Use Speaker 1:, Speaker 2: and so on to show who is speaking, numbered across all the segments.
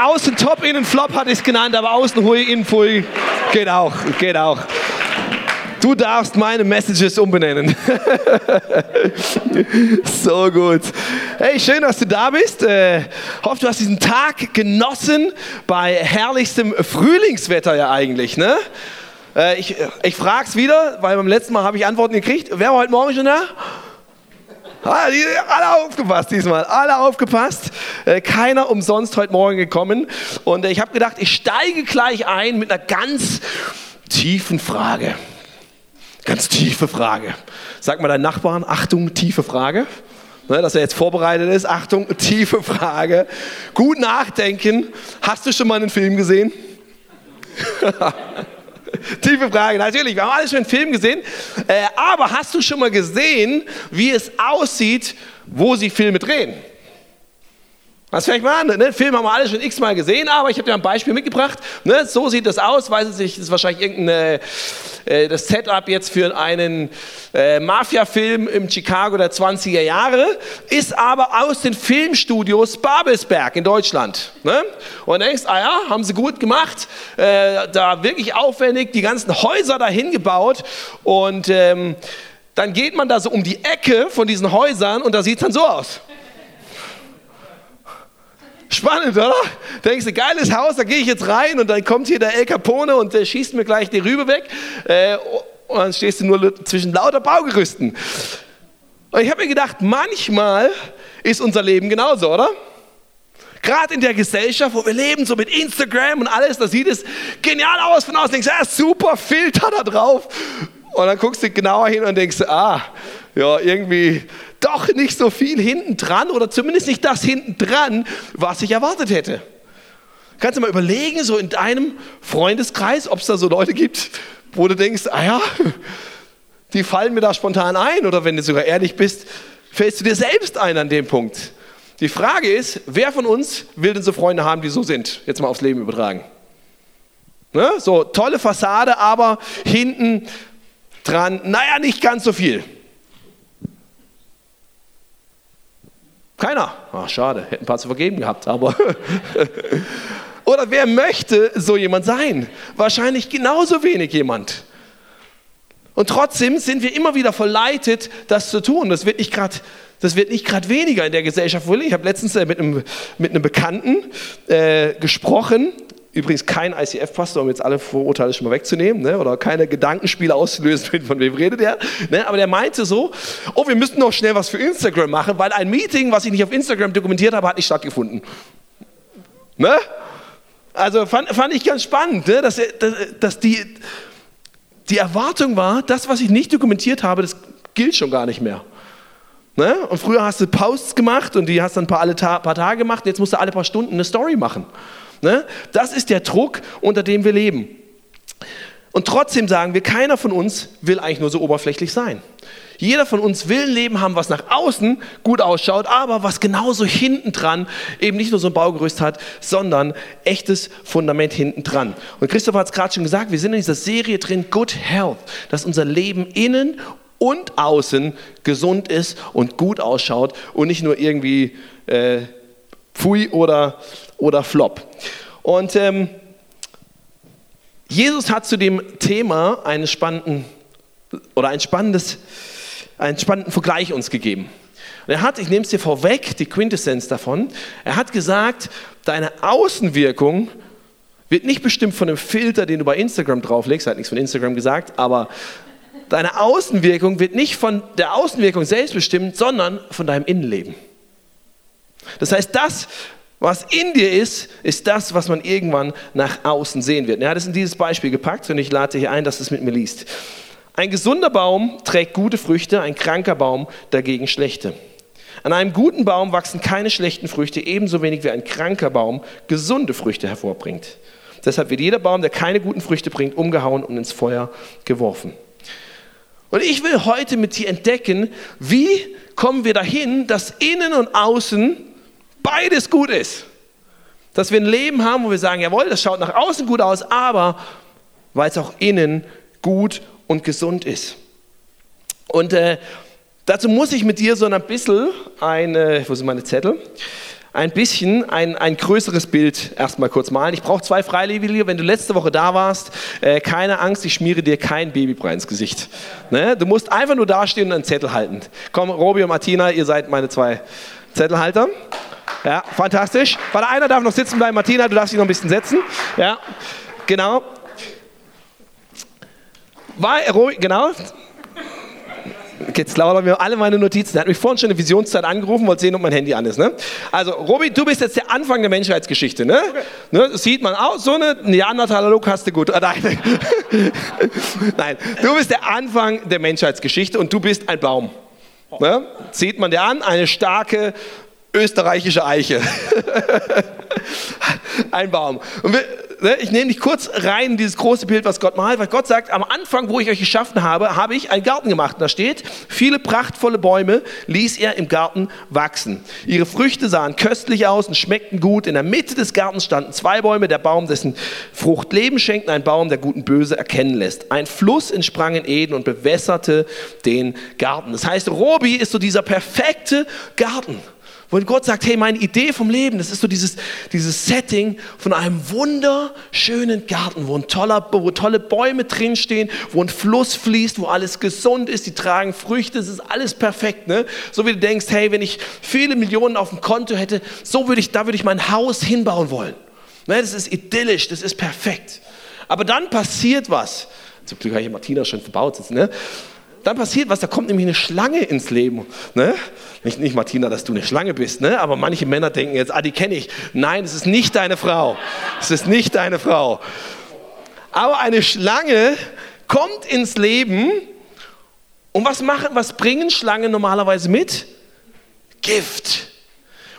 Speaker 1: Außen top, innen flop hatte ich es genannt, aber außen hui, innen pfui. Geht auch, geht auch. Du darfst meine Messages umbenennen. so gut. Hey, schön, dass du da bist. Äh, hoffe, du hast diesen Tag genossen bei herrlichstem Frühlingswetter ja eigentlich, ne? Äh, ich ich frage es wieder, weil beim letzten Mal habe ich Antworten gekriegt. Wer war heute Morgen schon da? Ah, alle aufgepasst diesmal, alle aufgepasst. Äh, keiner umsonst heute Morgen gekommen. Und äh, ich habe gedacht, ich steige gleich ein mit einer ganz tiefen Frage. Ganz tiefe Frage. Sag mal deinen Nachbarn, Achtung, tiefe Frage. Ne, dass er jetzt vorbereitet ist. Achtung, tiefe Frage. Gut nachdenken. Hast du schon mal einen Film gesehen? Tiefe Frage, natürlich. Wir haben alles schon einen Film gesehen. Äh, aber hast du schon mal gesehen, wie es aussieht, wo sie Filme drehen? Das vielleicht mal an. Ne? Film haben wir alle schon x-mal gesehen, aber ich habe dir ein Beispiel mitgebracht. Ne? So sieht das aus. Weiß es nicht, das ist wahrscheinlich irgendein äh, das Setup jetzt für einen äh, Mafia-Film im Chicago der 20er Jahre, ist aber aus den Filmstudios Babelsberg in Deutschland. Ne? Und denkst, ah ja, haben sie gut gemacht, äh, da wirklich aufwendig die ganzen Häuser dahin gebaut und ähm, dann geht man da so um die Ecke von diesen Häusern und da sieht es dann so aus. Spannend, oder? Denkst du, geiles Haus, da gehe ich jetzt rein und dann kommt hier der El Capone und der schießt mir gleich die Rübe weg. Äh, und dann stehst du nur zwischen lauter Baugerüsten. Und ich habe mir gedacht, manchmal ist unser Leben genauso, oder? Gerade in der Gesellschaft, wo wir leben, so mit Instagram und alles, da sieht es genial aus von außen. Denkst, ja, super Filter da drauf. Und dann guckst du genauer hin und denkst, ah, ja, irgendwie doch nicht so viel hinten dran oder zumindest nicht das hinten dran, was ich erwartet hätte. Kannst du mal überlegen, so in deinem Freundeskreis, ob es da so Leute gibt, wo du denkst, ah ja, die fallen mir da spontan ein oder wenn du sogar ehrlich bist, fällst du dir selbst ein an dem Punkt. Die Frage ist, wer von uns will denn so Freunde haben, die so sind? Jetzt mal aufs Leben übertragen. Ne? So tolle Fassade, aber hinten dran, naja, nicht ganz so viel. Keiner. Ach, schade, hätten ein paar zu vergeben gehabt, aber. Oder wer möchte so jemand sein? Wahrscheinlich genauso wenig jemand. Und trotzdem sind wir immer wieder verleitet, das zu tun. Das wird nicht gerade das wird nicht gerade weniger in der Gesellschaft. Ich habe letztens äh, mit einem, mit einem Bekannten äh, gesprochen, Übrigens kein ICF-Pastor, um jetzt alle Vorurteile schon mal wegzunehmen, ne? oder keine Gedankenspiele auszulösen, von wem redet er. Ne? Aber der meinte so, oh, wir müssten noch schnell was für Instagram machen, weil ein Meeting, was ich nicht auf Instagram dokumentiert habe, hat nicht stattgefunden. Ne? Also fand, fand ich ganz spannend, ne? dass, dass, dass die, die Erwartung war, das, was ich nicht dokumentiert habe, das gilt schon gar nicht mehr. Ne? Und früher hast du Posts gemacht und die hast dann ein paar, alle paar Tage gemacht, jetzt musst du alle paar Stunden eine Story machen. Ne? Das ist der Druck, unter dem wir leben. Und trotzdem sagen wir, keiner von uns will eigentlich nur so oberflächlich sein. Jeder von uns will ein Leben haben, was nach außen gut ausschaut, aber was genauso hinten dran eben nicht nur so ein Baugerüst hat, sondern echtes Fundament hinten dran. Und Christoph hat es gerade schon gesagt, wir sind in dieser Serie drin, Good Health, dass unser Leben innen und außen gesund ist und gut ausschaut und nicht nur irgendwie äh, Pfui oder, oder Flop. Und ähm, Jesus hat zu dem Thema einen spannenden oder ein spannendes, einen spannenden Vergleich uns gegeben. Und er hat, ich nehme es dir vorweg, die Quintessenz davon, er hat gesagt, deine Außenwirkung wird nicht bestimmt von dem Filter, den du bei Instagram drauflegst, er hat nichts von Instagram gesagt, aber deine Außenwirkung wird nicht von der Außenwirkung selbst bestimmt, sondern von deinem Innenleben. Das heißt, das, was in dir ist, ist das, was man irgendwann nach außen sehen wird. Er hat es in dieses Beispiel gepackt und ich lade hier ein, dass du es mit mir liest. Ein gesunder Baum trägt gute Früchte, ein kranker Baum dagegen schlechte. An einem guten Baum wachsen keine schlechten Früchte, ebenso wenig wie ein kranker Baum gesunde Früchte hervorbringt. Deshalb wird jeder Baum, der keine guten Früchte bringt, umgehauen und ins Feuer geworfen. Und ich will heute mit dir entdecken, wie kommen wir dahin, dass innen und außen beides gut ist. Dass wir ein Leben haben, wo wir sagen, jawohl, das schaut nach außen gut aus, aber weil es auch innen gut und gesund ist. Und äh, dazu muss ich mit dir so ein bisschen eine, wo sind meine Zettel? ein bisschen ein, ein größeres Bild erstmal kurz malen. Ich brauche zwei Freiwillige. Wenn du letzte Woche da warst, äh, keine Angst, ich schmiere dir kein Babybrei ins Gesicht. Ne? Du musst einfach nur dastehen und einen Zettel halten. Komm, Robi und Martina, ihr seid meine zwei Zettelhalter. Ja, fantastisch. Warte, einer darf noch sitzen bleiben. Martina, du darfst dich noch ein bisschen setzen. Ja, genau. War, Robi, genau geht's lauter, wir haben alle meine Notizen. Er hat mich vorhin schon eine Visionszeit angerufen, wollte sehen, ob mein Handy an ist. Ne? Also, Robi, du bist jetzt der Anfang der Menschheitsgeschichte. Ne? Okay. ne? Sieht man auch, so eine Neandertaler Look hast du gut. Ah, nein. nein, du bist der Anfang der Menschheitsgeschichte und du bist ein Baum. Ne? Sieht man dir an, eine starke österreichische Eiche. ein Baum. Und wir, Ne, ich nehme dich kurz rein in dieses große Bild, was Gott malt, weil Gott sagt, am Anfang, wo ich euch geschaffen habe, habe ich einen Garten gemacht. Und da steht, viele prachtvolle Bäume ließ er im Garten wachsen. Ihre Früchte sahen köstlich aus und schmeckten gut. In der Mitte des Gartens standen zwei Bäume, der Baum, dessen Frucht Leben schenkt, ein Baum, der guten Böse erkennen lässt. Ein Fluss entsprang in Eden und bewässerte den Garten. Das heißt, Robi ist so dieser perfekte Garten. Wo Gott sagt, hey, meine Idee vom Leben, das ist so dieses, dieses Setting von einem wunderschönen Garten, wo, ein toller, wo tolle Bäume drinstehen, wo ein Fluss fließt, wo alles gesund ist, die tragen Früchte, es ist alles perfekt. Ne? So wie du denkst, hey, wenn ich viele Millionen auf dem Konto hätte, so würde ich, da würde ich mein Haus hinbauen wollen. Ne? Das ist idyllisch, das ist perfekt. Aber dann passiert was. Zum Glück habe ich Martina schon verbaut. Ne? dann passiert was, da kommt nämlich eine Schlange ins Leben. Ne? Nicht, nicht, Martina, dass du eine Schlange bist, ne? aber manche Männer denken jetzt, ah, die kenne ich. Nein, es ist nicht deine Frau. Es ist nicht deine Frau. Aber eine Schlange kommt ins Leben und was, machen, was bringen Schlangen normalerweise mit? Gift.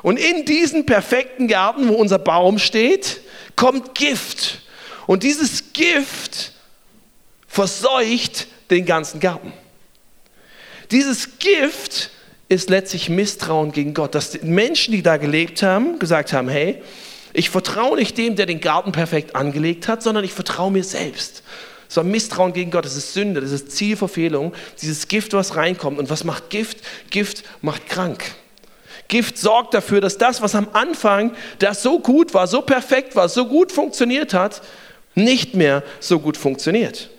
Speaker 1: Und in diesen perfekten Garten, wo unser Baum steht, kommt Gift. Und dieses Gift verseucht den ganzen Garten. Dieses Gift ist letztlich Misstrauen gegen Gott, dass die Menschen, die da gelebt haben, gesagt haben, hey, ich vertraue nicht dem, der den Garten perfekt angelegt hat, sondern ich vertraue mir selbst. Das war Misstrauen gegen Gott, das ist Sünde, das ist Zielverfehlung, dieses Gift, was reinkommt. Und was macht Gift? Gift macht krank. Gift sorgt dafür, dass das, was am Anfang, das so gut war, so perfekt war, so gut funktioniert hat, nicht mehr so gut funktioniert.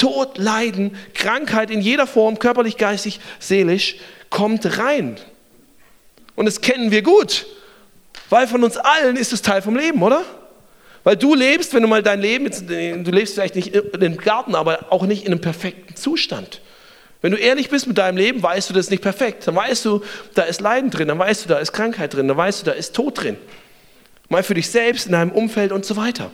Speaker 1: Tod, Leiden, Krankheit in jeder Form, körperlich, geistig, seelisch, kommt rein. Und das kennen wir gut, weil von uns allen ist es Teil vom Leben, oder? Weil du lebst, wenn du mal dein Leben, du lebst vielleicht nicht in dem Garten, aber auch nicht in einem perfekten Zustand. Wenn du ehrlich bist mit deinem Leben, weißt du, das ist nicht perfekt. Dann weißt du, da ist Leiden drin, dann weißt du, da ist Krankheit drin, dann weißt du, da ist Tod drin. Mal für dich selbst, in deinem Umfeld und so weiter.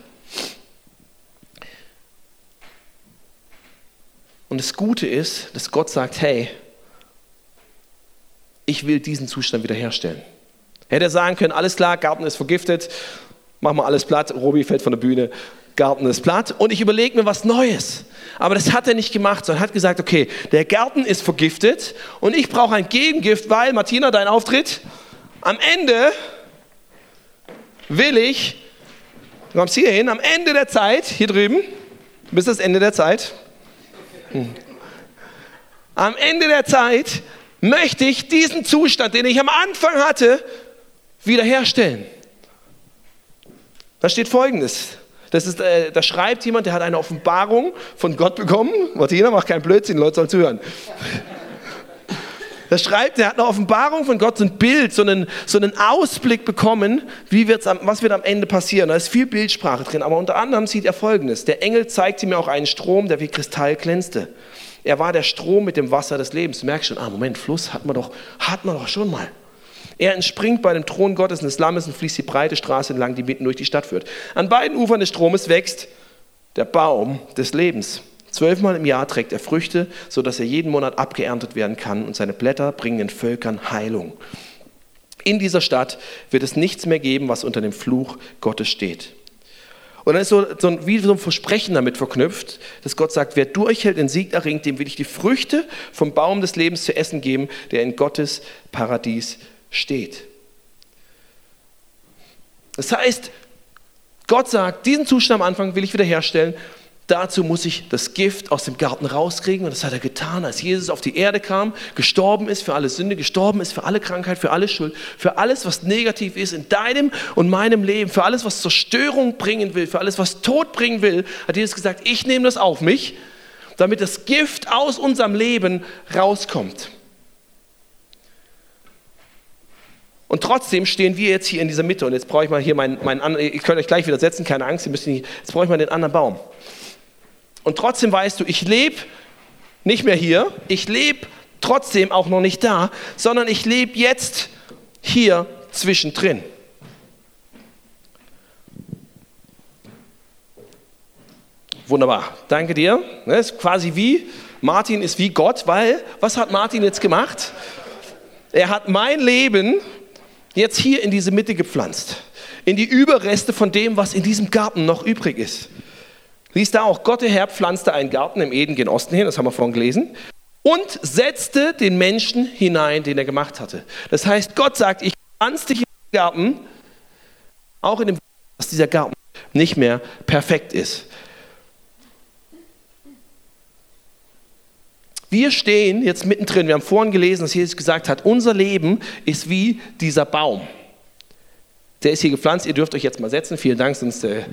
Speaker 1: Und das Gute ist, dass Gott sagt, hey, ich will diesen Zustand wiederherstellen. Hätte er sagen können, alles klar, Garten ist vergiftet, machen wir alles platt, Robi fällt von der Bühne, Garten ist platt und ich überlege mir was Neues. Aber das hat er nicht gemacht, sondern hat gesagt, okay, der Garten ist vergiftet und ich brauche ein Gegengift, weil, Martina, dein Auftritt, am Ende will ich, du kommst hier hin, am Ende der Zeit, hier drüben, bis das Ende der Zeit, am Ende der Zeit möchte ich diesen Zustand, den ich am Anfang hatte, wiederherstellen. Da steht folgendes. Das ist, äh, da schreibt jemand, der hat eine Offenbarung von Gott bekommen. Martina, macht keinen Blödsinn, Leute sollen zuhören. Da schreibt, er hat eine Offenbarung von Gott, so ein Bild, so einen, so einen Ausblick bekommen, wie wird's was wird am Ende passieren. Da ist viel Bildsprache drin, aber unter anderem sieht er folgendes. Der Engel zeigte mir auch einen Strom, der wie Kristall glänzte. Er war der Strom mit dem Wasser des Lebens. Merkst schon, ah, Moment, Fluss hat man doch, hat man doch schon mal. Er entspringt bei dem Thron Gottes und des Lammes und fließt die breite Straße entlang, die mitten durch die Stadt führt. An beiden Ufern des Stromes wächst der Baum des Lebens. Zwölfmal im Jahr trägt er Früchte, sodass er jeden Monat abgeerntet werden kann und seine Blätter bringen den Völkern Heilung. In dieser Stadt wird es nichts mehr geben, was unter dem Fluch Gottes steht. Und dann ist so, so ein, wie so ein Versprechen damit verknüpft, dass Gott sagt, wer durchhält, den Sieg erringt, dem will ich die Früchte vom Baum des Lebens zu essen geben, der in Gottes Paradies steht. Das heißt, Gott sagt, diesen Zustand am Anfang will ich wiederherstellen Dazu muss ich das Gift aus dem Garten rauskriegen und das hat er getan, als Jesus auf die Erde kam, gestorben ist für alle Sünde, gestorben ist für alle Krankheit, für alle Schuld, für alles, was negativ ist in deinem und meinem Leben, für alles, was Zerstörung bringen will, für alles, was Tod bringen will, hat Jesus gesagt, ich nehme das auf mich, damit das Gift aus unserem Leben rauskommt. Und trotzdem stehen wir jetzt hier in dieser Mitte und jetzt brauche ich mal hier meinen, meinen ich könnte euch gleich wieder setzen, keine Angst, ihr müsst nicht, jetzt brauche ich mal den anderen Baum. Und trotzdem weißt du, ich lebe nicht mehr hier, ich lebe trotzdem auch noch nicht da, sondern ich lebe jetzt hier zwischendrin. Wunderbar, danke dir. Das ist quasi wie, Martin ist wie Gott, weil, was hat Martin jetzt gemacht? Er hat mein Leben jetzt hier in diese Mitte gepflanzt, in die Überreste von dem, was in diesem Garten noch übrig ist. Lies da auch, Gott der Herr pflanzte einen Garten im Eden gen Osten hin, das haben wir vorhin gelesen, und setzte den Menschen hinein, den er gemacht hatte. Das heißt, Gott sagt, ich pflanze dich in den Garten, auch in dem, dass dieser Garten nicht mehr perfekt ist. Wir stehen jetzt mittendrin, wir haben vorhin gelesen, dass Jesus gesagt hat, unser Leben ist wie dieser Baum. Der ist hier gepflanzt, ihr dürft euch jetzt mal setzen, vielen Dank, sonst äh,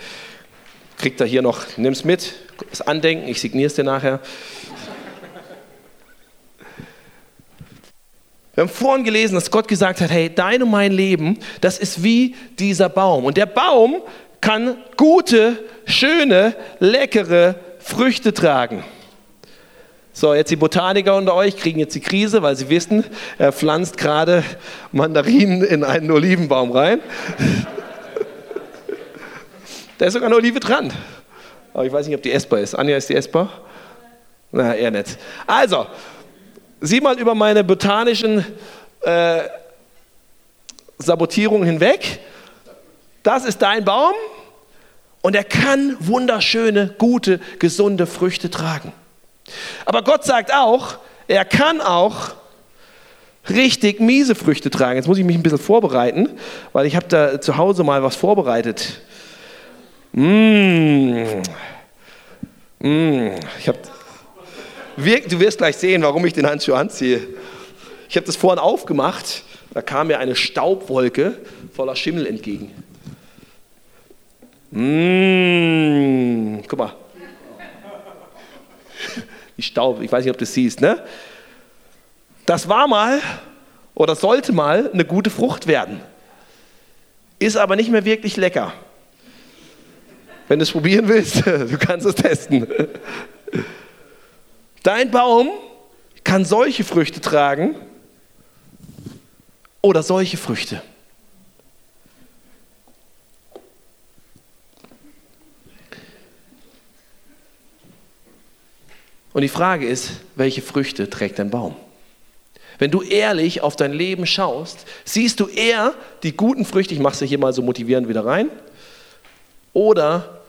Speaker 1: kriegt er hier noch, nimm es mit, das Andenken, ich signiere es dir nachher. Wir haben vorhin gelesen, dass Gott gesagt hat, hey, dein und mein Leben, das ist wie dieser Baum. Und der Baum kann gute, schöne, leckere Früchte tragen. So, jetzt die Botaniker unter euch kriegen jetzt die Krise, weil sie wissen, er pflanzt gerade Mandarinen in einen Olivenbaum rein. Da ist sogar eine Olive dran. Aber ich weiß nicht, ob die essbar ist. Anja, ist die essbar? Na, eher nicht. Also, sieh mal über meine botanischen äh, Sabotierungen hinweg. Das ist dein Baum und er kann wunderschöne, gute, gesunde Früchte tragen. Aber Gott sagt auch, er kann auch richtig miese Früchte tragen. Jetzt muss ich mich ein bisschen vorbereiten, weil ich habe da zu Hause mal was vorbereitet. Mmh. Mmh. Ich hab, du wirst gleich sehen, warum ich den Handschuh anziehe. Ich habe das vorhin aufgemacht, da kam mir eine Staubwolke voller Schimmel entgegen. Mmh. Guck mal. Die Staub, ich weiß nicht, ob du das siehst, ne? Das war mal oder sollte mal eine gute Frucht werden. Ist aber nicht mehr wirklich lecker. Wenn du es probieren willst, du kannst es testen. Dein Baum kann solche Früchte tragen oder solche Früchte. Und die Frage ist, welche Früchte trägt dein Baum? Wenn du ehrlich auf dein Leben schaust, siehst du eher die guten Früchte, ich mache sie hier mal so motivierend wieder rein, oder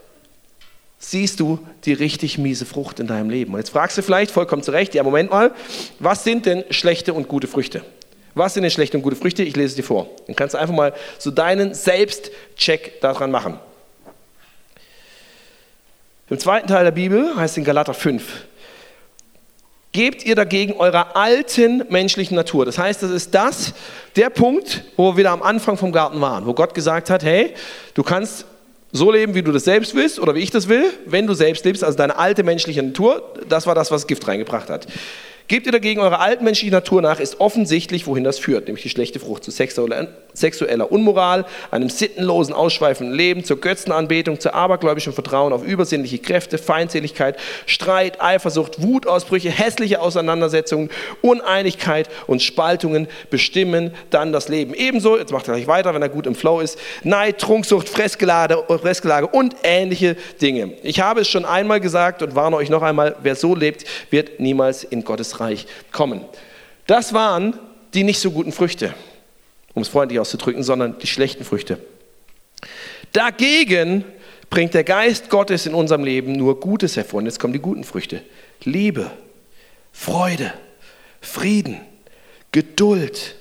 Speaker 1: siehst du die richtig miese Frucht in deinem Leben? Und jetzt fragst du vielleicht vollkommen zu Recht, ja, Moment mal, was sind denn schlechte und gute Früchte? Was sind denn schlechte und gute Früchte? Ich lese es dir vor. Dann kannst du einfach mal so deinen Selbstcheck daran machen. Im zweiten Teil der Bibel heißt es in Galater 5, gebt ihr dagegen eurer alten menschlichen Natur. Das heißt, das ist das, der Punkt, wo wir wieder am Anfang vom Garten waren, wo Gott gesagt hat, hey, du kannst so leben, wie du das selbst willst oder wie ich das will, wenn du selbst lebst, also deine alte menschliche Natur, das war das, was Gift reingebracht hat. Gebt ihr dagegen eure altmenschliche Natur nach, ist offensichtlich, wohin das führt, nämlich die schlechte Frucht zu sexueller Unmoral, einem sittenlosen, ausschweifenden Leben, zur Götzenanbetung, zu abergläubischem Vertrauen auf übersinnliche Kräfte, Feindseligkeit, Streit, Eifersucht, Wutausbrüche, hässliche Auseinandersetzungen, Uneinigkeit und Spaltungen bestimmen dann das Leben. Ebenso, jetzt macht er gleich weiter, wenn er gut im Flow ist, Neid, Trunksucht, Fressgelage, Fressgelage und ähnliche Dinge. Ich habe es schon einmal gesagt und warne euch noch einmal, wer so lebt, wird niemals in Gottes Reich kommen. Das waren die nicht so guten Früchte, um es freundlich auszudrücken, sondern die schlechten Früchte. Dagegen bringt der Geist Gottes in unserem Leben nur Gutes hervor. Und jetzt kommen die guten Früchte. Liebe, Freude, Frieden, Geduld,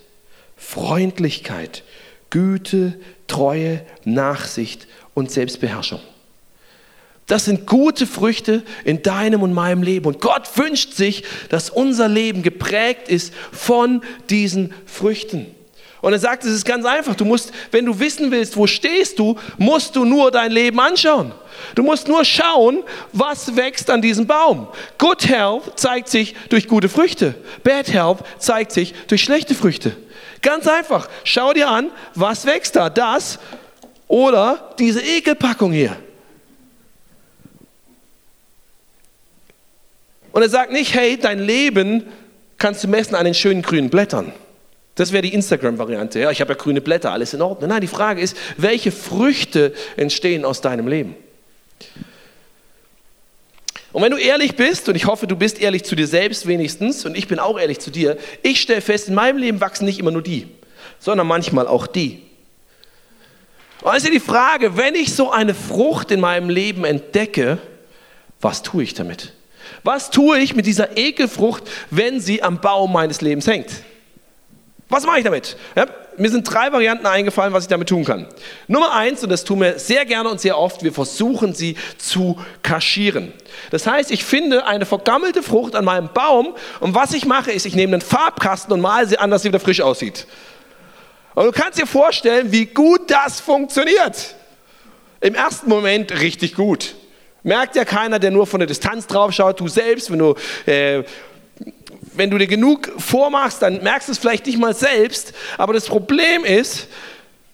Speaker 1: Freundlichkeit, Güte, Treue, Nachsicht und Selbstbeherrschung. Das sind gute Früchte in deinem und meinem Leben. Und Gott wünscht sich, dass unser Leben geprägt ist von diesen Früchten. Und er sagt, es ist ganz einfach. Du musst, wenn du wissen willst, wo stehst du, musst du nur dein Leben anschauen. Du musst nur schauen, was wächst an diesem Baum. Good Health zeigt sich durch gute Früchte. Bad Health zeigt sich durch schlechte Früchte. Ganz einfach. Schau dir an, was wächst da. Das oder diese Ekelpackung hier. Und er sagt nicht, hey, dein Leben kannst du messen an den schönen grünen Blättern. Das wäre die Instagram-Variante. Ja, ich habe ja grüne Blätter, alles in Ordnung. Nein, die Frage ist, welche Früchte entstehen aus deinem Leben? Und wenn du ehrlich bist, und ich hoffe, du bist ehrlich zu dir selbst wenigstens, und ich bin auch ehrlich zu dir, ich stelle fest, in meinem Leben wachsen nicht immer nur die, sondern manchmal auch die. Und also die Frage, wenn ich so eine Frucht in meinem Leben entdecke, was tue ich damit? Was tue ich mit dieser Ekelfrucht, wenn sie am Baum meines Lebens hängt? Was mache ich damit? Ja, mir sind drei Varianten eingefallen, was ich damit tun kann. Nummer eins, und das tun wir sehr gerne und sehr oft, wir versuchen sie zu kaschieren. Das heißt, ich finde eine vergammelte Frucht an meinem Baum und was ich mache, ist, ich nehme einen Farbkasten und male sie an, dass sie wieder frisch aussieht. Und du kannst dir vorstellen, wie gut das funktioniert. Im ersten Moment richtig gut. Merkt ja keiner, der nur von der Distanz drauf schaut. Du selbst, wenn du, äh, wenn du dir genug vormachst, dann merkst du es vielleicht nicht mal selbst. Aber das Problem ist,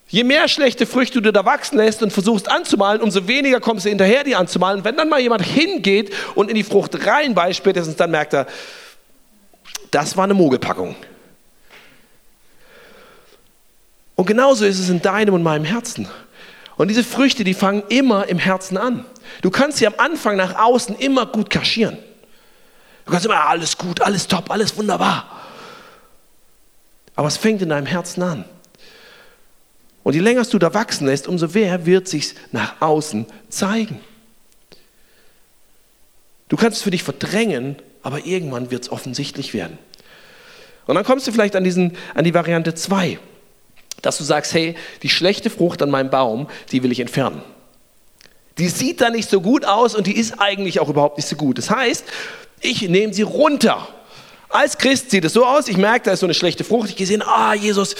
Speaker 1: je mehr schlechte Früchte du da wachsen lässt und versuchst anzumalen, umso weniger kommst du hinterher, die anzumalen. Wenn dann mal jemand hingeht und in die Frucht reinbeißt, spätestens dann merkt er, das war eine Mogelpackung. Und genauso ist es in deinem und meinem Herzen. Und diese Früchte, die fangen immer im Herzen an. Du kannst sie am Anfang nach außen immer gut kaschieren. Du kannst immer, ah, alles gut, alles top, alles wunderbar. Aber es fängt in deinem Herzen an. Und je länger du da wachsen lässt, umso mehr wird sich nach außen zeigen. Du kannst es für dich verdrängen, aber irgendwann wird es offensichtlich werden. Und dann kommst du vielleicht an, diesen, an die Variante 2, dass du sagst, hey, die schlechte Frucht an meinem Baum, die will ich entfernen. Die sieht da nicht so gut aus und die ist eigentlich auch überhaupt nicht so gut. Das heißt, ich nehme sie runter. Als Christ sieht es so aus, ich merke, da ist so eine schlechte Frucht. Ich gesehen, ah, Jesus,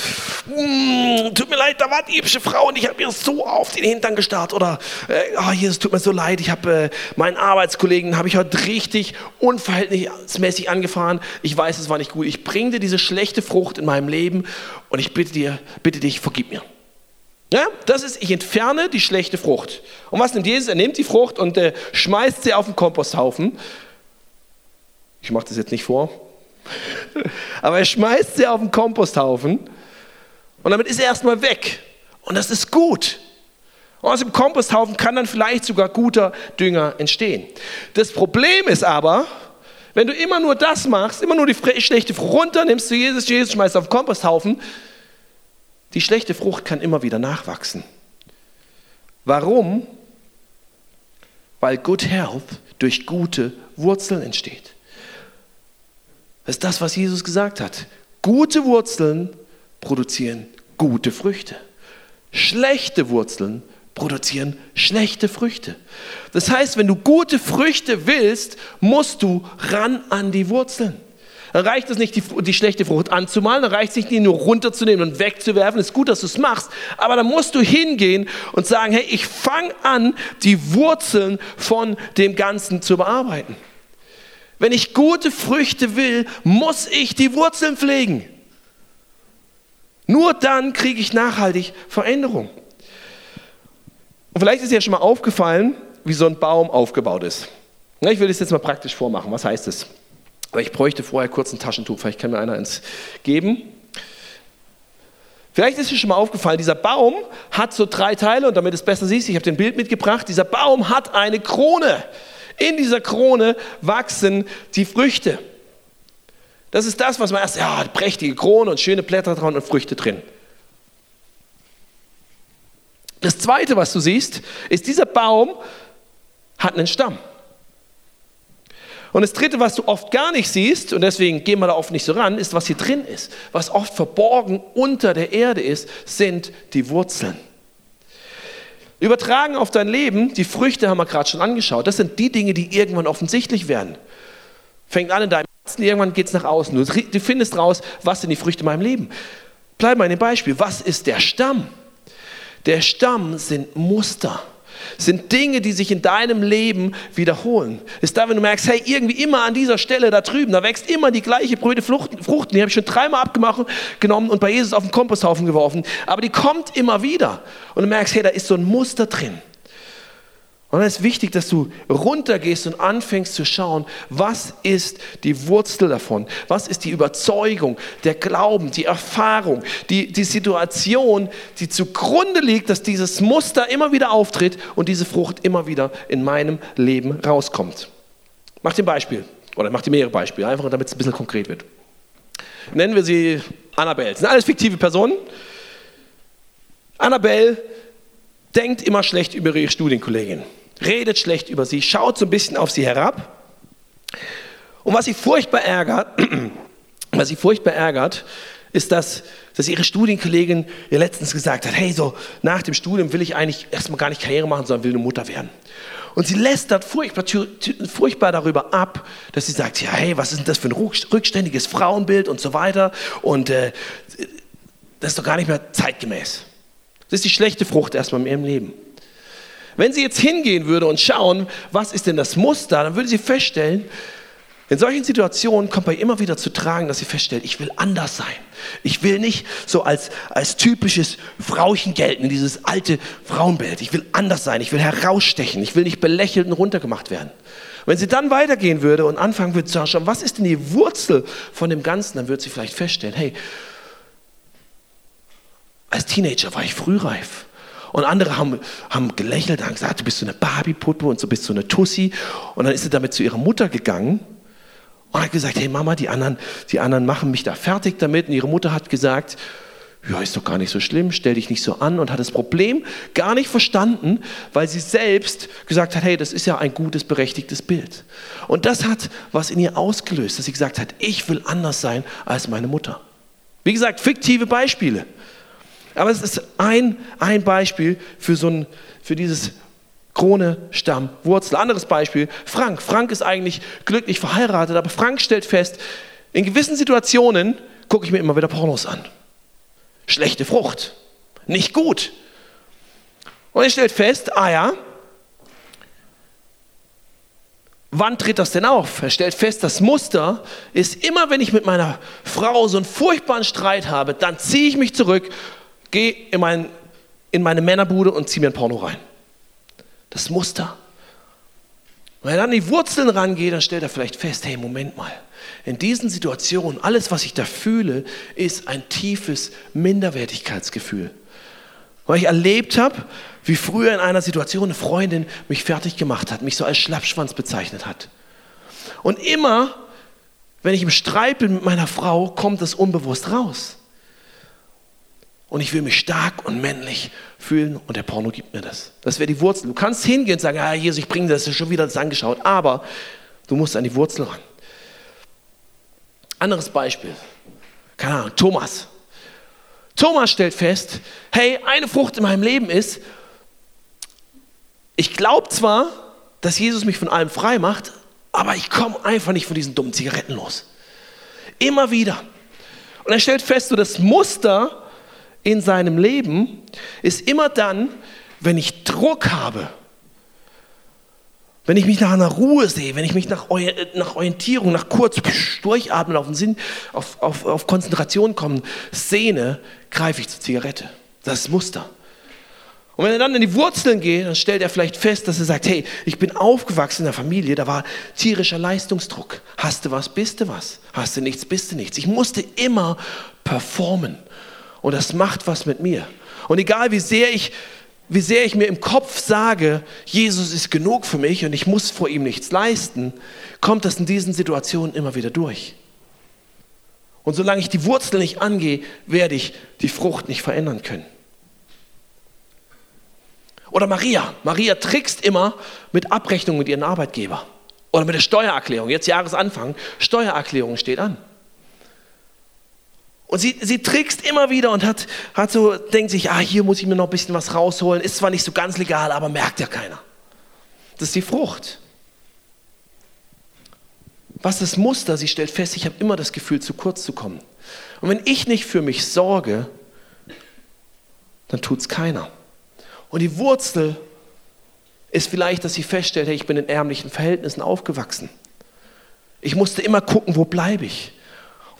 Speaker 1: mm, tut mir leid, da war die hübsche Frau und ich habe mir so auf den Hintern gestarrt. Oder, äh, ah, Jesus, tut mir so leid, ich habe äh, meinen Arbeitskollegen, habe ich heute richtig unverhältnismäßig angefahren. Ich weiß, es war nicht gut. Ich bringe dir diese schlechte Frucht in meinem Leben und ich bitte, dir, bitte dich, vergib mir. Ja, das ist, ich entferne die schlechte Frucht. Und was nimmt Jesus? Er nimmt die Frucht und äh, schmeißt sie auf den Komposthaufen. Ich mache das jetzt nicht vor. Aber er schmeißt sie auf den Komposthaufen und damit ist er erstmal weg. Und das ist gut. Und aus dem Komposthaufen kann dann vielleicht sogar guter Dünger entstehen. Das Problem ist aber, wenn du immer nur das machst, immer nur die schlechte Frucht runter, nimmst du Jesus, Jesus, schmeißt auf den Komposthaufen, die schlechte Frucht kann immer wieder nachwachsen. Warum? Weil Good Health durch gute Wurzeln entsteht. Das ist das, was Jesus gesagt hat. Gute Wurzeln produzieren gute Früchte. Schlechte Wurzeln produzieren schlechte Früchte. Das heißt, wenn du gute Früchte willst, musst du ran an die Wurzeln. Dann reicht es nicht, die, die schlechte Frucht anzumalen, dann reicht es nicht, die nur runterzunehmen und wegzuwerfen. Ist gut, dass du es machst, aber dann musst du hingehen und sagen, hey, ich fange an, die Wurzeln von dem Ganzen zu bearbeiten. Wenn ich gute Früchte will, muss ich die Wurzeln pflegen. Nur dann kriege ich nachhaltig Veränderung. Und vielleicht ist dir schon mal aufgefallen, wie so ein Baum aufgebaut ist. Ich will das jetzt mal praktisch vormachen. Was heißt das? Aber ich bräuchte vorher kurz ein Taschentuch, vielleicht kann mir einer eins geben. Vielleicht ist dir schon mal aufgefallen, dieser Baum hat so drei Teile und damit es besser siehst, ich habe den Bild mitgebracht, dieser Baum hat eine Krone. In dieser Krone wachsen die Früchte. Das ist das, was man erst, ja, prächtige Krone und schöne Blätter dran und Früchte drin. Das zweite, was du siehst, ist, dieser Baum hat einen Stamm. Und das Dritte, was du oft gar nicht siehst, und deswegen gehen wir da oft nicht so ran, ist, was hier drin ist. Was oft verborgen unter der Erde ist, sind die Wurzeln. Übertragen auf dein Leben, die Früchte haben wir gerade schon angeschaut. Das sind die Dinge, die irgendwann offensichtlich werden. Fängt an in deinem Herzen, irgendwann geht es nach außen. Du, du findest raus, was sind die Früchte in meinem Leben. Bleib mal in dem Beispiel. Was ist der Stamm? Der Stamm sind Muster sind Dinge, die sich in deinem Leben wiederholen. Ist da, wenn du merkst, hey, irgendwie immer an dieser Stelle da drüben, da wächst immer die gleiche Brüde Fruchten. Die habe ich schon dreimal abgemacht, genommen und bei Jesus auf den Komposthaufen geworfen. Aber die kommt immer wieder. Und du merkst, hey, da ist so ein Muster drin. Und dann ist wichtig, dass du runtergehst und anfängst zu schauen, was ist die Wurzel davon? Was ist die Überzeugung, der Glauben, die Erfahrung, die, die Situation, die zugrunde liegt, dass dieses Muster immer wieder auftritt und diese Frucht immer wieder in meinem Leben rauskommt. Mach dir ein Beispiel oder mach dir mehrere Beispiele, einfach damit es ein bisschen konkret wird. Nennen wir sie Annabelle. Das sind alles fiktive Personen. Annabelle denkt immer schlecht über ihre Studienkollegin redet schlecht über sie, schaut so ein bisschen auf sie herab. Und was sie furchtbar ärgert, was sie furchtbar ärgert, ist, dass, dass ihre Studienkollegin ihr letztens gesagt hat, hey, so nach dem Studium will ich eigentlich erstmal gar nicht Karriere machen, sondern will eine Mutter werden. Und sie lästert furchtbar, furchtbar darüber ab, dass sie sagt, ja, hey, was ist denn das für ein rückständiges Frauenbild und so weiter. Und äh, das ist doch gar nicht mehr zeitgemäß. Das ist die schlechte Frucht erstmal in ihrem Leben. Wenn sie jetzt hingehen würde und schauen, was ist denn das Muster, dann würde sie feststellen, in solchen Situationen kommt bei immer wieder zu tragen, dass sie feststellt, ich will anders sein. Ich will nicht so als, als typisches Frauchen gelten, dieses alte Frauenbild. Ich will anders sein, ich will herausstechen, ich will nicht belächelt und runtergemacht werden. Wenn sie dann weitergehen würde und anfangen würde zu schauen, was ist denn die Wurzel von dem Ganzen, dann würde sie vielleicht feststellen, hey, als Teenager war ich frühreif. Und andere haben, haben gelächelt, haben gesagt, du bist so eine Barbie-Puppe und so bist so eine Tussi. Und dann ist sie damit zu ihrer Mutter gegangen und hat gesagt, hey Mama, die anderen, die anderen machen mich da fertig damit. Und ihre Mutter hat gesagt, ja, ist doch gar nicht so schlimm, stell dich nicht so an und hat das Problem gar nicht verstanden, weil sie selbst gesagt hat, hey, das ist ja ein gutes, berechtigtes Bild. Und das hat was in ihr ausgelöst, dass sie gesagt hat, ich will anders sein als meine Mutter. Wie gesagt, fiktive Beispiele. Aber es ist ein, ein Beispiel für, so ein, für dieses Krone, Stamm, Wurzel. Anderes Beispiel, Frank. Frank ist eigentlich glücklich verheiratet, aber Frank stellt fest, in gewissen Situationen gucke ich mir immer wieder Pornos an. Schlechte Frucht. Nicht gut. Und er stellt fest, ah ja, wann tritt das denn auf? Er stellt fest, das Muster ist immer, wenn ich mit meiner Frau so einen furchtbaren Streit habe, dann ziehe ich mich zurück Geh in, mein, in meine Männerbude und zieh mir ein Porno rein. Das Muster. Wenn er dann an die Wurzeln rangeht, dann stellt er vielleicht fest, hey, Moment mal. In diesen Situationen, alles, was ich da fühle, ist ein tiefes Minderwertigkeitsgefühl. Weil ich erlebt habe, wie früher in einer Situation eine Freundin mich fertig gemacht hat, mich so als Schlappschwanz bezeichnet hat. Und immer, wenn ich im Streit bin mit meiner Frau, kommt das unbewusst raus und ich will mich stark und männlich fühlen und der Porno gibt mir das. Das wäre die Wurzel. Du kannst hingehen und sagen, ah, Jesus, ich bringe das, schon wieder das angeschaut, aber du musst an die Wurzel ran. Anderes Beispiel, keine Ahnung, Thomas. Thomas stellt fest, hey, eine Frucht in meinem Leben ist, ich glaube zwar, dass Jesus mich von allem frei macht, aber ich komme einfach nicht von diesen dummen Zigaretten los. Immer wieder. Und er stellt fest, so das Muster, in seinem Leben ist immer dann, wenn ich Druck habe, wenn ich mich nach einer Ruhe sehe, wenn ich mich nach, nach Orientierung, nach kurz durchatmen, auf den Sinn, auf, auf, auf Konzentration kommen, sehne, greife ich zur Zigarette. Das ist Muster. Und wenn er dann in die Wurzeln geht, dann stellt er vielleicht fest, dass er sagt, hey, ich bin aufgewachsen in einer Familie, da war tierischer Leistungsdruck. Hast du was, bist du was. Hast du nichts, bist du nichts. Ich musste immer performen. Und das macht was mit mir. Und egal wie sehr ich, wie sehr ich mir im Kopf sage, Jesus ist genug für mich und ich muss vor ihm nichts leisten, kommt das in diesen Situationen immer wieder durch. Und solange ich die Wurzel nicht angehe, werde ich die Frucht nicht verändern können. Oder Maria. Maria trickst immer mit Abrechnung mit ihrem Arbeitgeber. Oder mit der Steuererklärung. Jetzt Jahresanfang. Steuererklärung steht an. Und sie, sie trickst immer wieder und hat, hat so, denkt sich, ah, hier muss ich mir noch ein bisschen was rausholen. Ist zwar nicht so ganz legal, aber merkt ja keiner. Das ist die Frucht. Was ist das Muster? Sie stellt fest, ich habe immer das Gefühl, zu kurz zu kommen. Und wenn ich nicht für mich sorge, dann tut es keiner. Und die Wurzel ist vielleicht, dass sie feststellt, hey, ich bin in ärmlichen Verhältnissen aufgewachsen. Ich musste immer gucken, wo bleibe ich.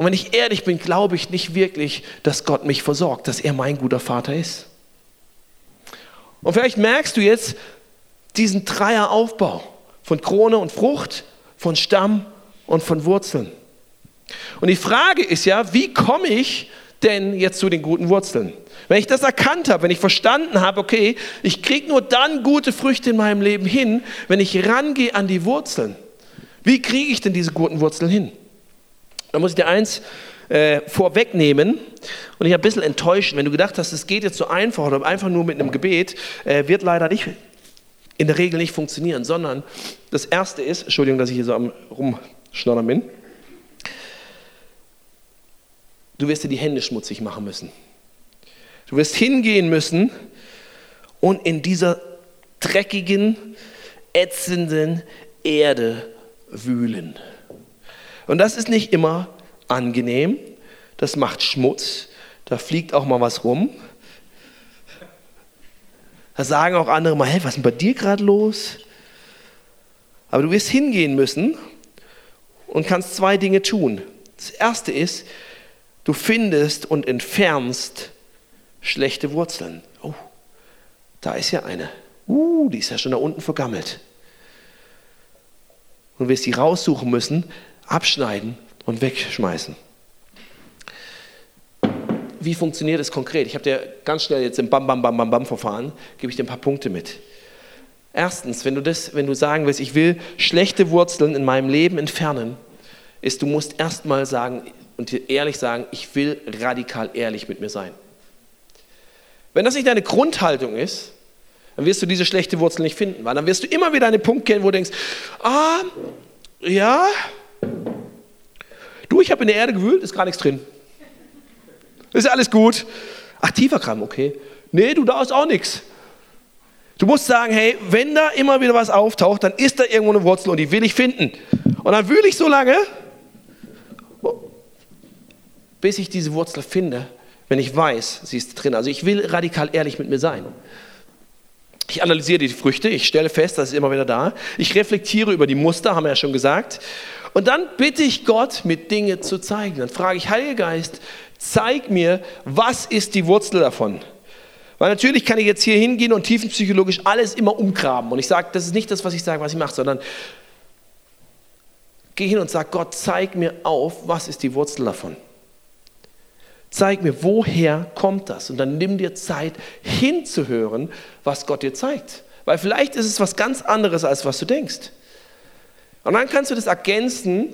Speaker 1: Und wenn ich ehrlich bin, glaube ich nicht wirklich, dass Gott mich versorgt, dass er mein guter Vater ist. Und vielleicht merkst du jetzt diesen Dreieraufbau von Krone und Frucht, von Stamm und von Wurzeln. Und die Frage ist ja, wie komme ich denn jetzt zu den guten Wurzeln? Wenn ich das erkannt habe, wenn ich verstanden habe, okay, ich kriege nur dann gute Früchte in meinem Leben hin, wenn ich rangehe an die Wurzeln. Wie kriege ich denn diese guten Wurzeln hin? Da muss ich dir eins äh, vorwegnehmen und ich ein bisschen enttäuschen. Wenn du gedacht hast, es geht jetzt so einfach oder einfach nur mit einem Gebet, äh, wird leider nicht in der Regel nicht funktionieren, sondern das erste ist, Entschuldigung, dass ich hier so am rumschnoddern bin, du wirst dir die Hände schmutzig machen müssen. Du wirst hingehen müssen und in dieser dreckigen, ätzenden Erde wühlen. Und das ist nicht immer angenehm. Das macht Schmutz. Da fliegt auch mal was rum. Da sagen auch andere mal, hey, was ist denn bei dir gerade los? Aber du wirst hingehen müssen und kannst zwei Dinge tun. Das erste ist, du findest und entfernst schlechte Wurzeln. Oh, da ist ja eine. Uh, die ist ja schon da unten vergammelt. Und wirst die raussuchen müssen, abschneiden und wegschmeißen. Wie funktioniert es konkret? Ich habe dir ganz schnell jetzt im Bam, Bam, Bam, Bam, Bam Verfahren, gebe ich dir ein paar Punkte mit. Erstens, wenn du, das, wenn du sagen willst, ich will schlechte Wurzeln in meinem Leben entfernen, ist, du musst erstmal sagen und dir ehrlich sagen, ich will radikal ehrlich mit mir sein. Wenn das nicht deine Grundhaltung ist, dann wirst du diese schlechte Wurzel nicht finden, weil dann wirst du immer wieder einen Punkt kennen, wo du denkst, ah, ja, Du, ich habe in der Erde gewühlt, ist gar nichts drin. Ist alles gut. Ach, tiefer Kram, okay. Nee, du, da ist auch nichts. Du musst sagen, hey, wenn da immer wieder was auftaucht, dann ist da irgendwo eine Wurzel und die will ich finden. Und dann wühle ich so lange, bis ich diese Wurzel finde, wenn ich weiß, sie ist drin. Also ich will radikal ehrlich mit mir sein. Ich analysiere die Früchte, ich stelle fest, das ist immer wieder da. Ich reflektiere über die Muster, haben wir ja schon gesagt. Und dann bitte ich Gott, mir Dinge zu zeigen. Dann frage ich, Heiliger Geist, zeig mir, was ist die Wurzel davon? Weil natürlich kann ich jetzt hier hingehen und tiefenpsychologisch alles immer umgraben. Und ich sage, das ist nicht das, was ich sage, was ich mache, sondern gehe hin und sage, Gott, zeig mir auf, was ist die Wurzel davon? Zeig mir, woher kommt das? Und dann nimm dir Zeit, hinzuhören, was Gott dir zeigt. Weil vielleicht ist es was ganz anderes, als was du denkst. Und dann kannst du das ergänzen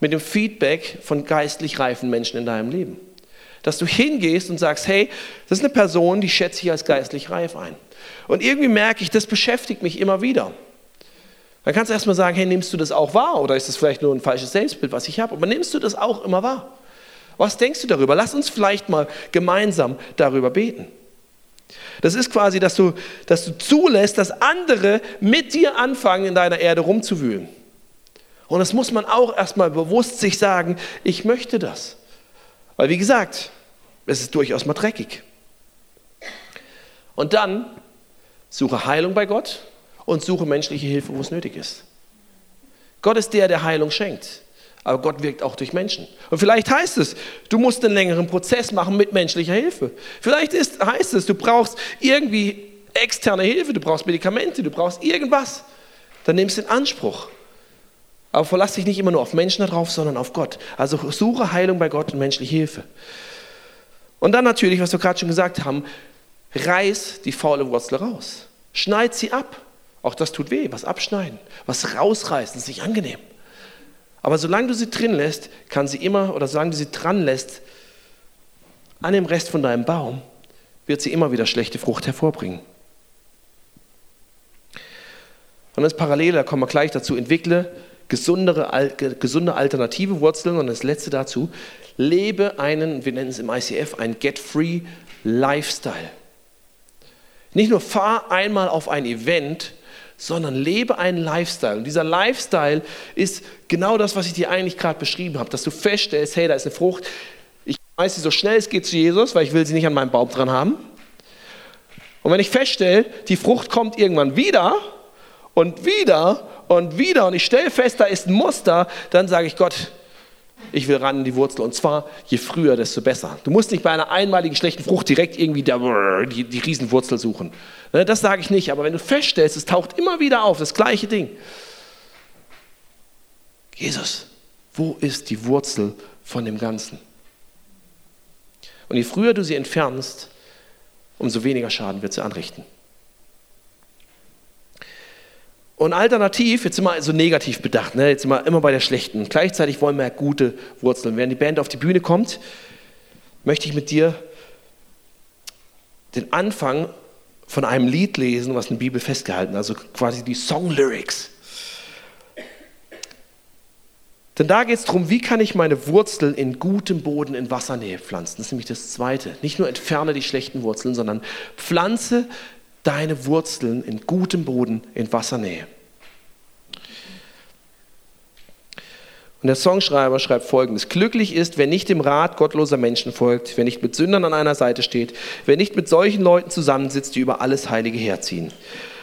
Speaker 1: mit dem Feedback von geistlich reifen Menschen in deinem Leben. Dass du hingehst und sagst, hey, das ist eine Person, die schätze ich als geistlich reif ein. Und irgendwie merke ich, das beschäftigt mich immer wieder. Dann kannst du erstmal sagen, hey, nimmst du das auch wahr? Oder ist das vielleicht nur ein falsches Selbstbild, was ich habe? Aber nimmst du das auch immer wahr? Was denkst du darüber? Lass uns vielleicht mal gemeinsam darüber beten. Das ist quasi, dass du, dass du zulässt, dass andere mit dir anfangen, in deiner Erde rumzuwühlen. Und das muss man auch erstmal bewusst sich sagen, ich möchte das. Weil wie gesagt, es ist durchaus mal dreckig. Und dann suche Heilung bei Gott und suche menschliche Hilfe, wo es nötig ist. Gott ist der, der Heilung schenkt aber Gott wirkt auch durch Menschen. Und vielleicht heißt es, du musst einen längeren Prozess machen mit menschlicher Hilfe. Vielleicht ist, heißt es, du brauchst irgendwie externe Hilfe, du brauchst Medikamente, du brauchst irgendwas. Dann nimmst du in Anspruch. Aber verlass dich nicht immer nur auf Menschen darauf, sondern auf Gott. Also suche Heilung bei Gott und menschliche Hilfe. Und dann natürlich, was wir gerade schon gesagt haben, reiß die faule Wurzel raus. Schneid sie ab. Auch das tut weh, was abschneiden. Was rausreißen, ist nicht angenehm. Aber solange du sie drin lässt, kann sie immer, oder solange du sie dran lässt, an dem Rest von deinem Baum, wird sie immer wieder schlechte Frucht hervorbringen. Und das Parallel, da kommen wir gleich dazu, entwickle gesundere, gesunde alternative Wurzeln. Und das letzte dazu, lebe einen, wir nennen es im ICF, einen Get-Free Lifestyle. Nicht nur fahr einmal auf ein Event, sondern lebe einen Lifestyle. Und dieser Lifestyle ist genau das, was ich dir eigentlich gerade beschrieben habe, dass du feststellst, hey, da ist eine Frucht, ich weiß sie so schnell es geht zu Jesus, weil ich will sie nicht an meinem Baum dran haben. Und wenn ich feststelle, die Frucht kommt irgendwann wieder und wieder und wieder und ich stelle fest, da ist ein Muster, dann sage ich Gott, ich will ran in die Wurzel. Und zwar je früher, desto besser. Du musst nicht bei einer einmaligen schlechten Frucht direkt irgendwie der, die, die Riesenwurzel suchen. Ne, das sage ich nicht. Aber wenn du feststellst, es taucht immer wieder auf, das gleiche Ding. Jesus, wo ist die Wurzel von dem Ganzen? Und je früher du sie entfernst, umso weniger Schaden wird sie anrichten. Und alternativ, jetzt wir so negativ bedacht, ne? jetzt wir immer bei der schlechten. Gleichzeitig wollen wir ja gute Wurzeln. Während die Band auf die Bühne kommt, möchte ich mit dir den Anfang von einem Lied lesen, was in der Bibel festgehalten also quasi die Song Lyrics. Denn da geht es darum, wie kann ich meine Wurzeln in gutem Boden in Wassernähe pflanzen. Das ist nämlich das Zweite. Nicht nur entferne die schlechten Wurzeln, sondern pflanze deine Wurzeln in gutem Boden in Wassernähe. Und der Songschreiber schreibt folgendes: Glücklich ist, wer nicht dem Rat gottloser Menschen folgt, wer nicht mit Sündern an einer Seite steht, wer nicht mit solchen Leuten zusammensitzt, die über alles Heilige herziehen,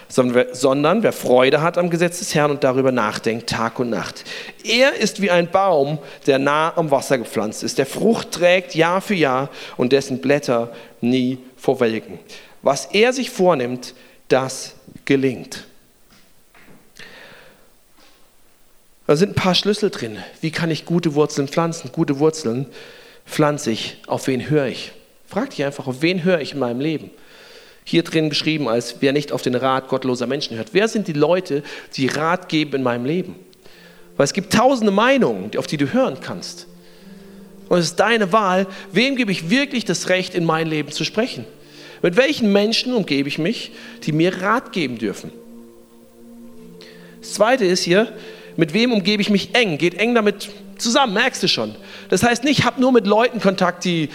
Speaker 1: sondern wer Freude hat am Gesetz des Herrn und darüber nachdenkt, Tag und Nacht. Er ist wie ein Baum, der nah am Wasser gepflanzt ist, der Frucht trägt Jahr für Jahr und dessen Blätter nie verwelken. Was er sich vornimmt, das gelingt. Da sind ein paar Schlüssel drin. Wie kann ich gute Wurzeln pflanzen? Gute Wurzeln pflanze ich. Auf wen höre ich? Frag dich einfach, auf wen höre ich in meinem Leben? Hier drin beschrieben als wer nicht auf den Rat gottloser Menschen hört. Wer sind die Leute, die Rat geben in meinem Leben? Weil es gibt tausende Meinungen, auf die du hören kannst. Und es ist deine Wahl, wem gebe ich wirklich das Recht, in mein Leben zu sprechen? Mit welchen Menschen umgebe ich mich, die mir Rat geben dürfen? Das zweite ist hier, mit wem umgebe ich mich eng? Geht eng damit zusammen, merkst du schon. Das heißt nicht, hab nur mit Leuten Kontakt, die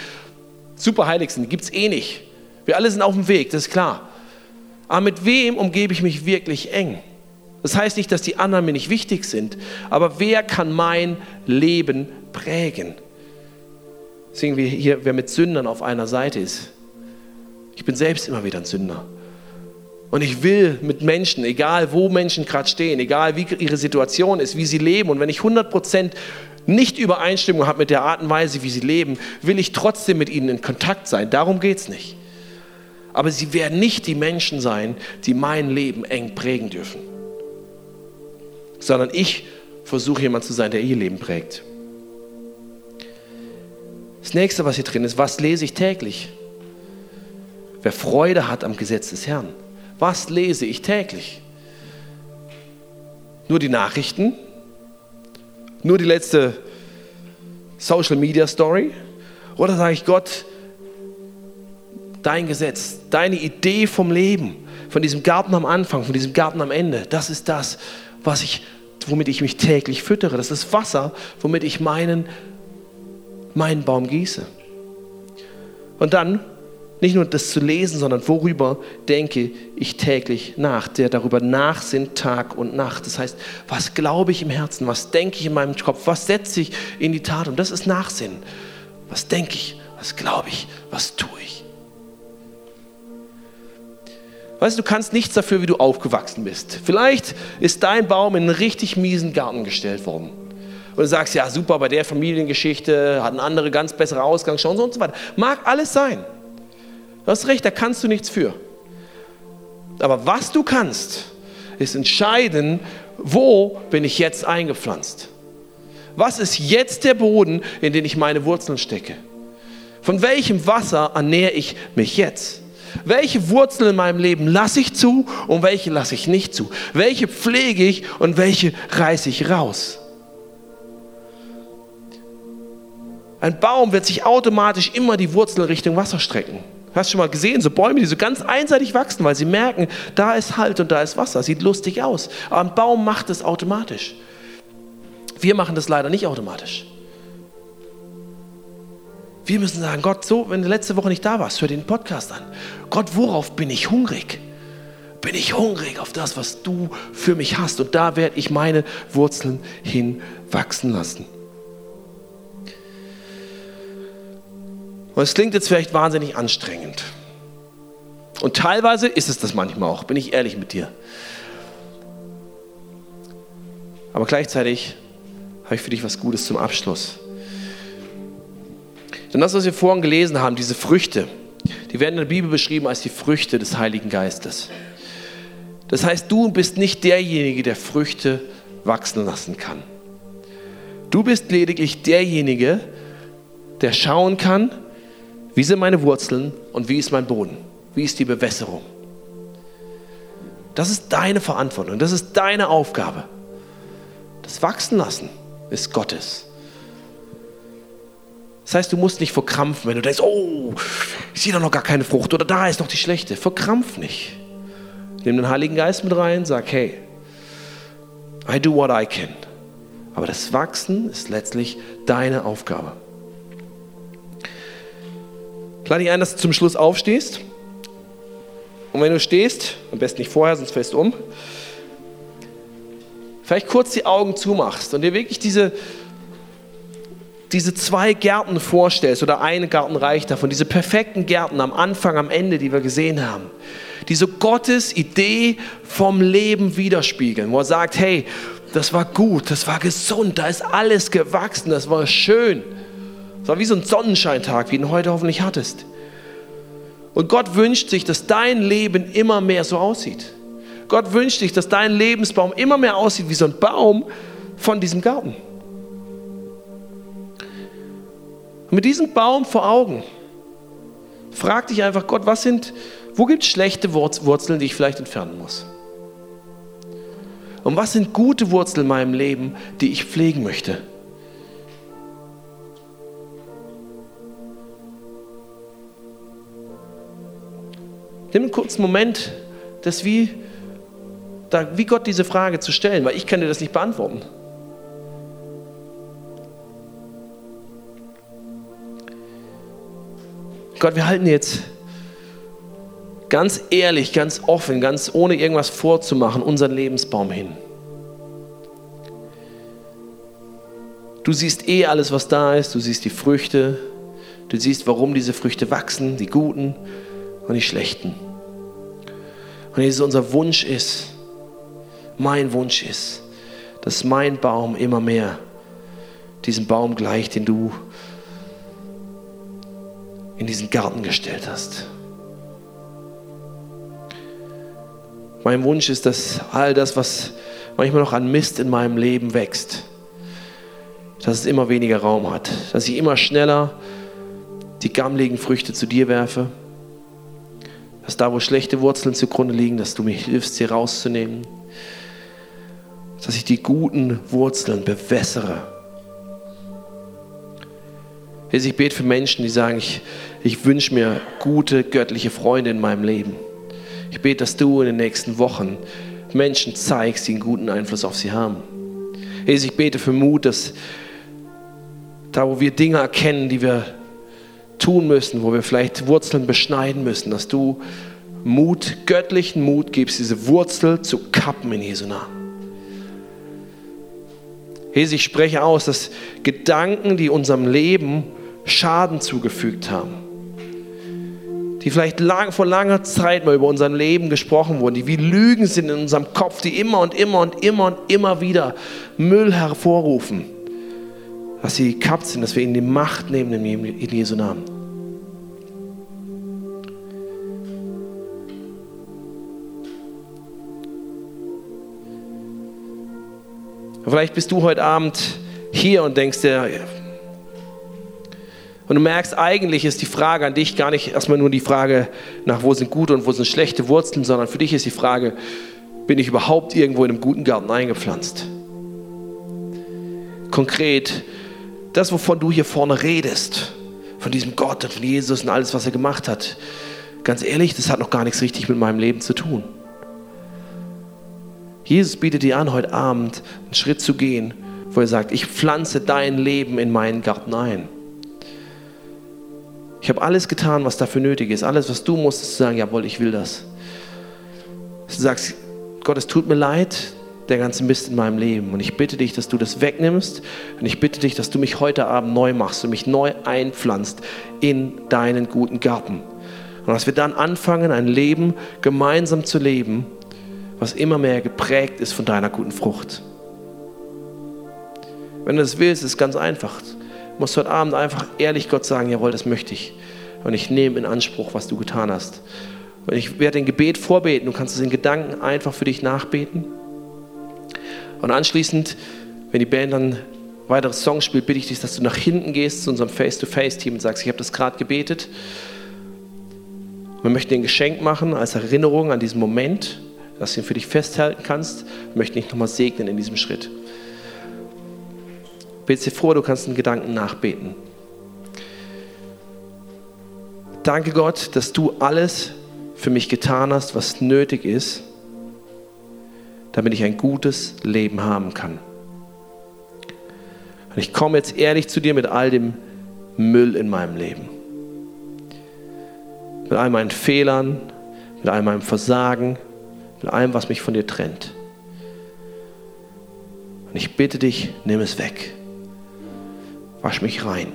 Speaker 1: super heilig sind. Gibt es eh nicht. Wir alle sind auf dem Weg, das ist klar. Aber mit wem umgebe ich mich wirklich eng? Das heißt nicht, dass die anderen mir nicht wichtig sind, aber wer kann mein Leben prägen? Sehen wir hier, wer mit Sündern auf einer Seite ist. Ich bin selbst immer wieder ein Sünder. Und ich will mit Menschen, egal wo Menschen gerade stehen, egal wie ihre Situation ist, wie sie leben, und wenn ich 100% nicht Übereinstimmung habe mit der Art und Weise, wie sie leben, will ich trotzdem mit ihnen in Kontakt sein. Darum geht es nicht. Aber sie werden nicht die Menschen sein, die mein Leben eng prägen dürfen. Sondern ich versuche jemand zu sein, der ihr Leben prägt. Das nächste, was hier drin ist, was lese ich täglich? Wer Freude hat am Gesetz des Herrn. Was lese ich täglich? Nur die Nachrichten? Nur die letzte Social Media Story? Oder sage ich Gott, dein Gesetz, deine Idee vom Leben, von diesem Garten am Anfang, von diesem Garten am Ende, das ist das, was ich, womit ich mich täglich füttere. Das ist Wasser, womit ich meinen, meinen Baum gieße. Und dann nicht nur das zu lesen, sondern worüber denke ich täglich nach, der darüber nachsinnt Tag und Nacht. Das heißt, was glaube ich im Herzen, was denke ich in meinem Kopf, was setze ich in die Tat und das ist Nachsinnen. Was denke ich, was glaube ich, was tue ich. Weißt du, du kannst nichts dafür, wie du aufgewachsen bist. Vielleicht ist dein Baum in einen richtig miesen Garten gestellt worden. Und du sagst, ja super, bei der Familiengeschichte hat eine andere ganz bessere Ausgangschance und so weiter. Mag alles sein. Du hast recht, da kannst du nichts für. Aber was du kannst, ist entscheiden, wo bin ich jetzt eingepflanzt? Was ist jetzt der Boden, in den ich meine Wurzeln stecke? Von welchem Wasser ernähre ich mich jetzt? Welche Wurzeln in meinem Leben lasse ich zu und welche lasse ich nicht zu? Welche pflege ich und welche reiße ich raus? Ein Baum wird sich automatisch immer die Wurzeln Richtung Wasser strecken. Hast du schon mal gesehen, so Bäume, die so ganz einseitig wachsen, weil sie merken, da ist Halt und da ist Wasser. Sieht lustig aus. Aber ein Baum macht es automatisch. Wir machen das leider nicht automatisch. Wir müssen sagen, Gott, so, wenn du letzte Woche nicht da warst, hör den Podcast an. Gott, worauf bin ich hungrig? Bin ich hungrig auf das, was du für mich hast? Und da werde ich meine Wurzeln hinwachsen lassen. Und es klingt jetzt vielleicht wahnsinnig anstrengend. Und teilweise ist es das manchmal auch, bin ich ehrlich mit dir. Aber gleichzeitig habe ich für dich was Gutes zum Abschluss. Denn das, was wir vorhin gelesen haben, diese Früchte, die werden in der Bibel beschrieben als die Früchte des Heiligen Geistes. Das heißt, du bist nicht derjenige, der Früchte wachsen lassen kann. Du bist lediglich derjenige, der schauen kann, wie sind meine Wurzeln und wie ist mein Boden, wie ist die Bewässerung. Das ist deine Verantwortung, das ist deine Aufgabe. Das Wachsen lassen ist Gottes. Das heißt, du musst nicht verkrampfen, wenn du denkst, oh, ich sehe da noch gar keine Frucht oder da ist noch die schlechte. Verkrampf nicht. Nimm den Heiligen Geist mit rein, sag, hey, I do what I can. Aber das Wachsen ist letztlich deine Aufgabe. Lade dich ein, dass du zum Schluss aufstehst. Und wenn du stehst, am besten nicht vorher, sonst fällst du um, vielleicht kurz die Augen zumachst und dir wirklich diese, diese zwei Gärten vorstellst oder eine Garten reicht davon, diese perfekten Gärten am Anfang, am Ende, die wir gesehen haben, die so Gottes Idee vom Leben widerspiegeln, wo er sagt, hey, das war gut, das war gesund, da ist alles gewachsen, das war schön. Das war wie so ein Sonnenscheintag, wie du ihn heute hoffentlich hattest. Und Gott wünscht sich, dass dein Leben immer mehr so aussieht. Gott wünscht sich, dass dein Lebensbaum immer mehr aussieht wie so ein Baum von diesem Garten. Und mit diesem Baum vor Augen, frag dich einfach, Gott, was sind, wo gibt es schlechte Wurzeln, die ich vielleicht entfernen muss? Und was sind gute Wurzeln in meinem Leben, die ich pflegen möchte? Nimm einen kurzen Moment, das wie da, wie Gott diese Frage zu stellen, weil ich kann dir das nicht beantworten. Gott, wir halten jetzt ganz ehrlich, ganz offen, ganz ohne irgendwas vorzumachen, unseren Lebensbaum hin. Du siehst eh alles, was da ist, du siehst die Früchte, du siehst, warum diese Früchte wachsen, die guten und die schlechten. Und Jesus, unser Wunsch ist, mein Wunsch ist, dass mein Baum immer mehr diesem Baum gleicht, den du in diesen Garten gestellt hast. Mein Wunsch ist, dass all das, was manchmal noch an Mist in meinem Leben wächst, dass es immer weniger Raum hat, dass ich immer schneller die gammeligen Früchte zu dir werfe, dass da, wo schlechte Wurzeln zugrunde liegen, dass du mir hilfst, sie rauszunehmen dass ich die guten Wurzeln bewässere. Ich bete für Menschen, die sagen, ich, ich wünsche mir gute göttliche Freunde in meinem Leben. Ich bete, dass du in den nächsten Wochen Menschen zeigst, die einen guten Einfluss auf sie haben. Jesus, ich bete für Mut, dass da, wo wir Dinge erkennen, die wir tun müssen, wo wir vielleicht Wurzeln beschneiden müssen, dass du Mut, göttlichen Mut gibst, diese Wurzel zu kappen in Jesu Namen. Jesus, ich spreche aus, dass Gedanken, die unserem Leben Schaden zugefügt haben, die vielleicht lang, vor langer Zeit mal über unser Leben gesprochen wurden, die wie Lügen sind in unserem Kopf, die immer und immer und immer und immer wieder Müll hervorrufen, dass sie gekappt sind, dass wir ihnen die Macht nehmen in Jesu Namen. Vielleicht bist du heute Abend hier und denkst dir, und du merkst, eigentlich ist die Frage an dich gar nicht erstmal nur die Frage nach, wo sind gute und wo sind schlechte Wurzeln, sondern für dich ist die Frage, bin ich überhaupt irgendwo in einem guten Garten eingepflanzt? Konkret, das, wovon du hier vorne redest, von diesem Gott und von Jesus und alles, was er gemacht hat, ganz ehrlich, das hat noch gar nichts richtig mit meinem Leben zu tun. Jesus bietet dir an, heute Abend einen Schritt zu gehen wo er sagt, ich pflanze dein Leben in meinen Garten ein. Ich habe alles getan, was dafür nötig ist. Alles, was du musst, ist zu sagen, jawohl, ich will das. Du sagst, Gott, es tut mir leid, der ganze Mist in meinem Leben. Und ich bitte dich, dass du das wegnimmst. Und ich bitte dich, dass du mich heute Abend neu machst und mich neu einpflanzt in deinen guten Garten. Und dass wir dann anfangen, ein Leben gemeinsam zu leben, was immer mehr geprägt ist von deiner guten Frucht. Wenn du das willst, ist es ganz einfach. Du musst heute Abend einfach ehrlich Gott sagen, jawohl, das möchte ich. Und ich nehme in Anspruch, was du getan hast. Und ich werde ein Gebet vorbeten. Du kannst es in Gedanken einfach für dich nachbeten. Und anschließend, wenn die Band dann weitere Songs spielt, bitte ich dich, dass du nach hinten gehst zu unserem Face-to-Face-Team und sagst, ich habe das gerade gebetet. Wir möchten dir ein Geschenk machen als Erinnerung an diesen Moment, dass du ihn für dich festhalten kannst. Wir möchten dich nochmal segnen in diesem Schritt. Bitte dir vor, du kannst einen Gedanken nachbeten. Danke Gott, dass du alles für mich getan hast, was nötig ist, damit ich ein gutes Leben haben kann. Und ich komme jetzt ehrlich zu dir mit all dem Müll in meinem Leben. Mit all meinen Fehlern, mit all meinem Versagen, mit allem, was mich von dir trennt. Und ich bitte dich, nimm es weg. Wasch mich rein.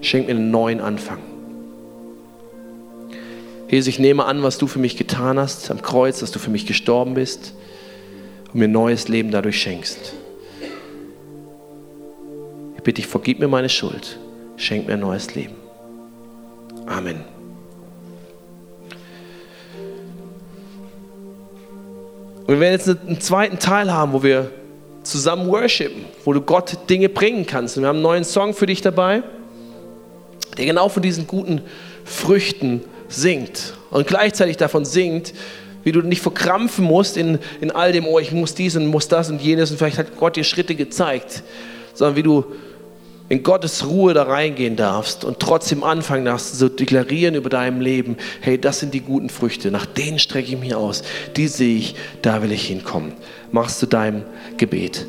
Speaker 1: Schenk mir einen neuen Anfang. Jesus, ich nehme an, was du für mich getan hast am Kreuz, dass du für mich gestorben bist und mir neues Leben dadurch schenkst. Ich bitte dich, vergib mir meine Schuld, schenk mir neues Leben. Amen. Und wir werden jetzt einen zweiten Teil haben, wo wir zusammen worshipen, wo du Gott Dinge bringen kannst. Und wir haben einen neuen Song für dich dabei, der genau von diesen guten Früchten singt und gleichzeitig davon singt, wie du nicht verkrampfen musst in, in all dem, oh, ich muss dies und muss das und jenes und vielleicht hat Gott dir Schritte gezeigt, sondern wie du in Gottes Ruhe da reingehen darfst und trotzdem anfangen darfst zu deklarieren über deinem Leben, hey, das sind die guten Früchte, nach denen strecke ich mich aus, die sehe ich, da will ich hinkommen. Machst du deinem Gebet.